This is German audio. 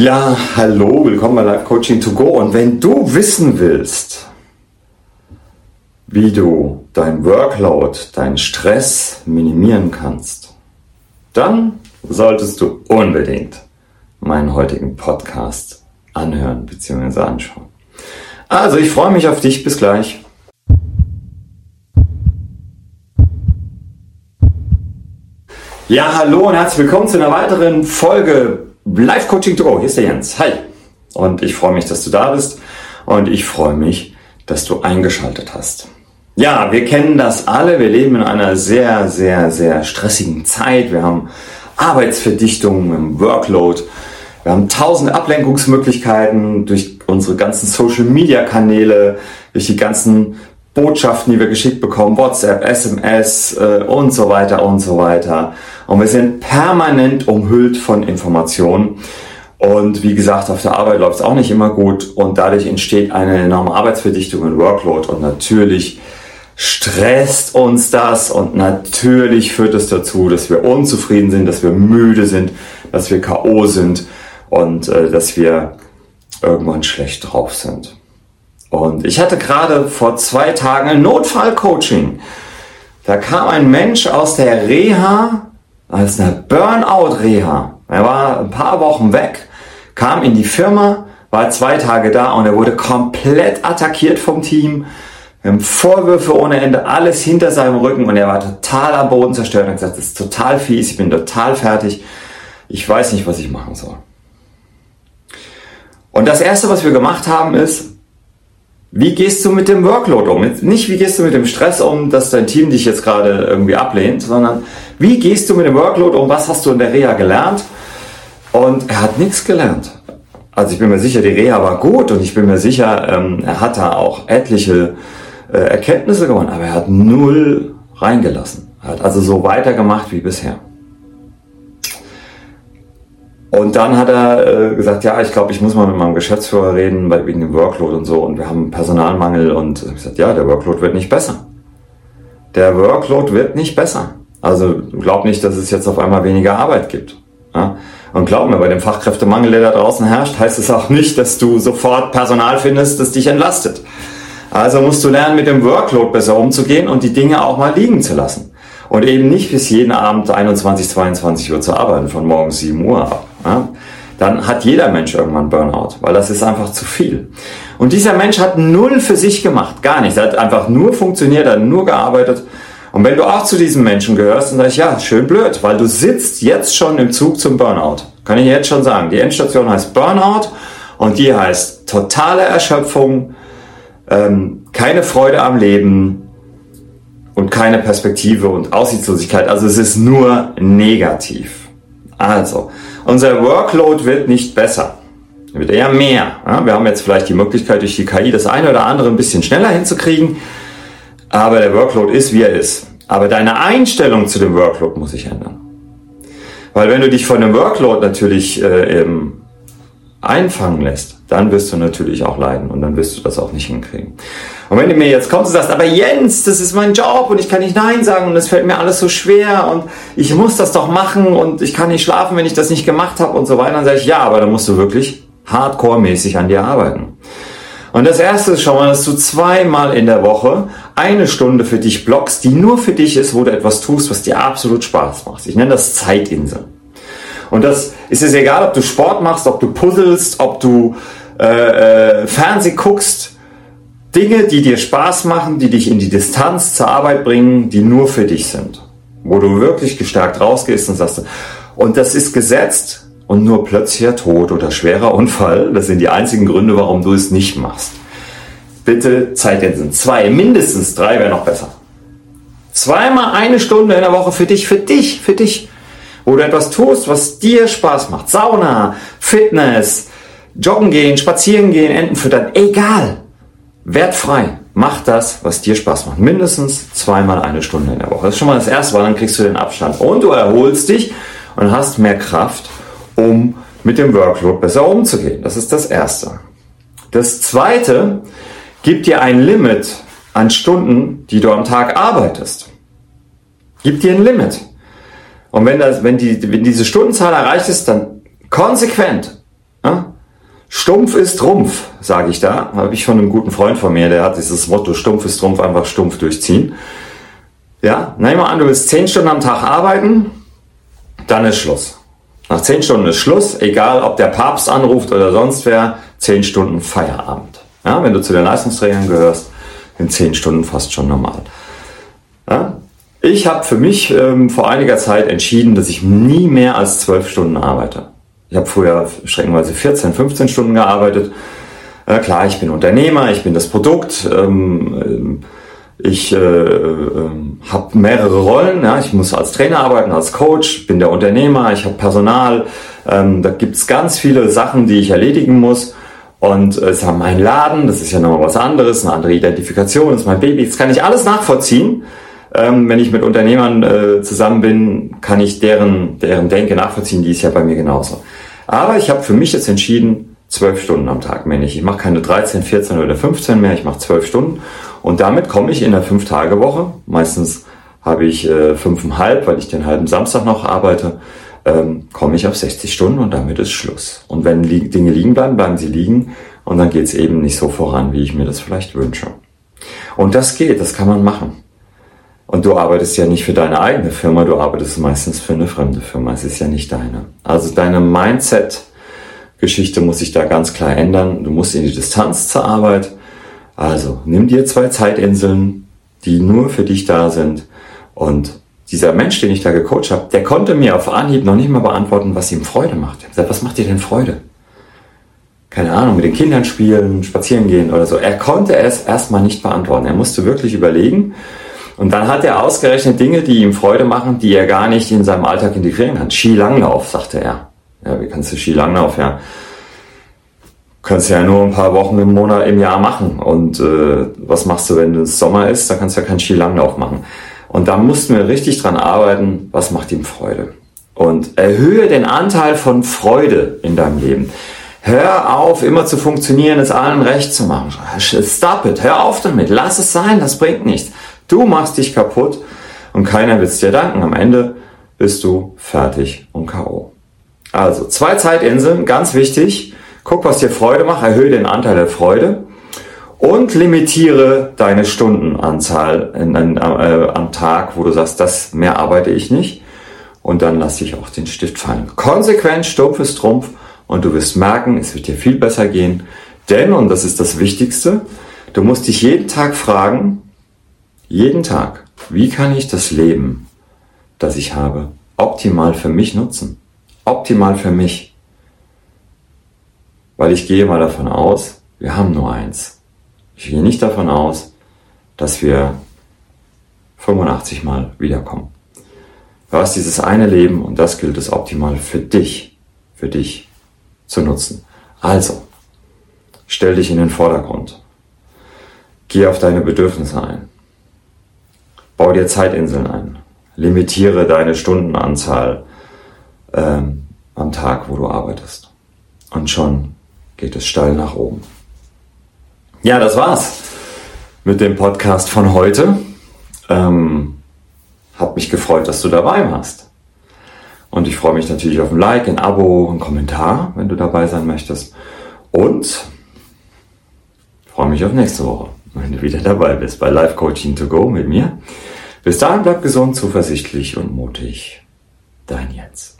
Ja, hallo, willkommen bei Life Coaching to Go. Und wenn du wissen willst, wie du dein Workload, deinen Stress minimieren kannst, dann solltest du unbedingt meinen heutigen Podcast anhören bzw. anschauen. Also, ich freue mich auf dich. Bis gleich. Ja, hallo und herzlich willkommen zu einer weiteren Folge Live Coaching to Go. Hier ist der Jens. Hi. Und ich freue mich, dass du da bist und ich freue mich, dass du eingeschaltet hast. Ja, wir kennen das alle. Wir leben in einer sehr, sehr, sehr stressigen Zeit. Wir haben Arbeitsverdichtung im Workload. Wir haben tausend Ablenkungsmöglichkeiten durch unsere ganzen Social Media Kanäle, durch die ganzen Botschaften, die wir geschickt bekommen, WhatsApp, SMS äh, und so weiter und so weiter. Und wir sind permanent umhüllt von Informationen. Und wie gesagt, auf der Arbeit läuft es auch nicht immer gut und dadurch entsteht eine enorme Arbeitsverdichtung und Workload und natürlich stresst uns das und natürlich führt es dazu, dass wir unzufrieden sind, dass wir müde sind, dass wir KO sind und äh, dass wir irgendwann schlecht drauf sind. Und ich hatte gerade vor zwei Tagen ein Notfallcoaching. Da kam ein Mensch aus der Reha als eine Burnout-Reha. Er war ein paar Wochen weg, kam in die Firma, war zwei Tage da und er wurde komplett attackiert vom Team. Vorwürfe ohne Ende, alles hinter seinem Rücken und er war total am Boden zerstört und hat gesagt, das ist total fies, ich bin total fertig, ich weiß nicht, was ich machen soll. Und das erste, was wir gemacht haben, ist, wie gehst du mit dem Workload um? Nicht, wie gehst du mit dem Stress um, dass dein Team dich jetzt gerade irgendwie ablehnt, sondern wie gehst du mit dem Workload um? Was hast du in der Reha gelernt? Und er hat nichts gelernt. Also ich bin mir sicher, die Reha war gut und ich bin mir sicher, ähm, er hat da auch etliche äh, Erkenntnisse gewonnen, aber er hat null reingelassen. Er hat also so weitergemacht wie bisher. Und dann hat er äh, gesagt, ja, ich glaube, ich muss mal mit meinem Geschäftsführer reden, weil wegen dem Workload und so. Und wir haben Personalmangel und ich gesagt, ja, der Workload wird nicht besser. Der Workload wird nicht besser. Also glaub nicht, dass es jetzt auf einmal weniger Arbeit gibt. Ja? Und glaub mir, bei dem Fachkräftemangel, der da draußen herrscht, heißt es auch nicht, dass du sofort Personal findest, das dich entlastet. Also musst du lernen, mit dem Workload besser umzugehen und die Dinge auch mal liegen zu lassen. Und eben nicht bis jeden Abend 21, 22 Uhr zu arbeiten, von morgens 7 Uhr ab. Dann hat jeder Mensch irgendwann Burnout, weil das ist einfach zu viel. Und dieser Mensch hat null für sich gemacht, gar nichts. Er hat einfach nur funktioniert, er hat nur gearbeitet. Und wenn du auch zu diesen Menschen gehörst, dann sag ich, ja, schön blöd, weil du sitzt jetzt schon im Zug zum Burnout. Kann ich jetzt schon sagen. Die Endstation heißt Burnout und die heißt totale Erschöpfung, ähm, keine Freude am Leben, und keine Perspektive und Aussichtslosigkeit. Also es ist nur negativ. Also, unser Workload wird nicht besser. Er wird eher mehr. Wir haben jetzt vielleicht die Möglichkeit durch die KI das eine oder andere ein bisschen schneller hinzukriegen, aber der Workload ist, wie er ist. Aber deine Einstellung zu dem Workload muss sich ändern. Weil wenn du dich von dem Workload natürlich äh, einfangen lässt, dann wirst du natürlich auch leiden und dann wirst du das auch nicht hinkriegen. Und wenn du mir jetzt kommst und sagst, aber Jens, das ist mein Job und ich kann nicht Nein sagen und es fällt mir alles so schwer und ich muss das doch machen und ich kann nicht schlafen, wenn ich das nicht gemacht habe und so weiter, dann sage ich, ja, aber dann musst du wirklich hardcore-mäßig an dir arbeiten. Und das erste ist schon mal, dass du zweimal in der Woche eine Stunde für dich blockst, die nur für dich ist, wo du etwas tust, was dir absolut Spaß macht. Ich nenne das Zeitinsel. Und das ist es egal, ob du Sport machst, ob du puzzelst, ob du äh, äh, Fernseh guckst, Dinge, die dir Spaß machen, die dich in die Distanz zur Arbeit bringen, die nur für dich sind. Wo du wirklich gestärkt rausgehst und sagst, und das ist gesetzt und nur plötzlicher Tod oder schwerer Unfall, das sind die einzigen Gründe, warum du es nicht machst. Bitte Zeitinseln. Zwei, mindestens drei wäre noch besser. Zweimal eine Stunde in der Woche für dich, für dich, für dich. Wo du etwas tust, was dir Spaß macht. Sauna, Fitness, Joggen gehen, spazieren gehen, Enten füttern, egal. Wertfrei. Mach das, was dir Spaß macht. Mindestens zweimal eine Stunde in der Woche. Das ist schon mal das erste, weil dann kriegst du den Abstand. Und du erholst dich und hast mehr Kraft, um mit dem Workload besser umzugehen. Das ist das erste. Das zweite, gib dir ein Limit an Stunden, die du am Tag arbeitest. Gib dir ein Limit. Und wenn, das, wenn, die, wenn diese Stundenzahl erreicht ist, dann konsequent Ja? Stumpf ist Trumpf, sage ich da. Habe ich von einem guten Freund von mir, der hat dieses Motto, Stumpf ist Trumpf, einfach stumpf durchziehen. Ja, nehmen wir an, du willst 10 Stunden am Tag arbeiten, dann ist Schluss. Nach 10 Stunden ist Schluss, egal ob der Papst anruft oder sonst wer, 10 Stunden Feierabend. Ja, wenn du zu den Leistungsträgern gehörst, sind 10 Stunden fast schon normal. Ja? Ich habe für mich ähm, vor einiger Zeit entschieden, dass ich nie mehr als 12 Stunden arbeite. Ich habe früher streckenweise 14, 15 Stunden gearbeitet. Äh, klar, ich bin Unternehmer, ich bin das Produkt. Ähm, ähm ich äh, äh, habe mehrere Rollen. Ja. Ich muss als Trainer arbeiten, als Coach, bin der Unternehmer, ich habe Personal. Ähm, da gibt's ganz viele Sachen, die ich erledigen muss. Und äh, es haben meinen Laden, das ist ja nochmal was anderes, eine andere Identifikation, ist mein Baby. Das kann ich alles nachvollziehen. Ähm, wenn ich mit Unternehmern äh, zusammen bin, kann ich deren, deren Denke nachvollziehen, die ist ja bei mir genauso. Aber ich habe für mich jetzt entschieden, zwölf Stunden am Tag mehr nicht. Ich mache keine 13, 14 oder 15 mehr, ich mache zwölf Stunden. Und damit komme ich in der Fünf-Tage-Woche. Meistens habe ich äh, fünfeinhalb, weil ich den halben Samstag noch arbeite, ähm, komme ich auf 60 Stunden und damit ist Schluss. Und wenn li Dinge liegen bleiben, bleiben sie liegen und dann geht es eben nicht so voran, wie ich mir das vielleicht wünsche. Und das geht, das kann man machen. Und du arbeitest ja nicht für deine eigene Firma, du arbeitest meistens für eine fremde Firma. Es ist ja nicht deine. Also deine Mindset-Geschichte muss sich da ganz klar ändern. Du musst in die Distanz zur Arbeit. Also nimm dir zwei Zeitinseln, die nur für dich da sind. Und dieser Mensch, den ich da gecoacht habe, der konnte mir auf Anhieb noch nicht mal beantworten, was ihm Freude macht. Ich habe gesagt, was macht dir denn Freude? Keine Ahnung, mit den Kindern spielen, spazieren gehen oder so. Er konnte es erstmal nicht beantworten. Er musste wirklich überlegen. Und dann hat er ausgerechnet Dinge, die ihm Freude machen, die er gar nicht in seinem Alltag integrieren kann. Skilanglauf, sagte er. Ja, wie kannst du Skilanglauf, ja? Kannst ja nur ein paar Wochen im Monat, im Jahr machen. Und äh, was machst du, wenn es Sommer ist? Da kannst du ja keinen Skilanglauf machen. Und da mussten wir richtig dran arbeiten, was macht ihm Freude. Und erhöhe den Anteil von Freude in deinem Leben. Hör auf, immer zu funktionieren, es allen recht zu machen. Stop it, hör auf damit, lass es sein, das bringt nichts. Du machst dich kaputt und keiner wird es dir danken. Am Ende bist du fertig und K.O. Also, zwei Zeitinseln, ganz wichtig. Guck, was dir Freude macht, erhöhe den Anteil der Freude und limitiere deine Stundenanzahl in, in, äh, am Tag, wo du sagst, das mehr arbeite ich nicht. Und dann lass dich auch den Stift fallen. Konsequent, stumpf ist Trumpf und du wirst merken, es wird dir viel besser gehen. Denn, und das ist das Wichtigste, du musst dich jeden Tag fragen, jeden Tag, wie kann ich das Leben, das ich habe, optimal für mich nutzen? Optimal für mich. Weil ich gehe mal davon aus, wir haben nur eins. Ich gehe nicht davon aus, dass wir 85 Mal wiederkommen. Du hast dieses eine Leben und das gilt es optimal für dich, für dich zu nutzen. Also, stell dich in den Vordergrund. Geh auf deine Bedürfnisse ein. Bau dir Zeitinseln ein. Limitiere deine Stundenanzahl ähm, am Tag, wo du arbeitest. Und schon geht es steil nach oben. Ja, das war's mit dem Podcast von heute. Ähm, hab mich gefreut, dass du dabei warst. Und ich freue mich natürlich auf ein Like, ein Abo, ein Kommentar, wenn du dabei sein möchtest. Und freue mich auf nächste Woche, wenn du wieder dabei bist bei Live Coaching to Go mit mir. Bis dahin bleib gesund, zuversichtlich und mutig. Dein Jens.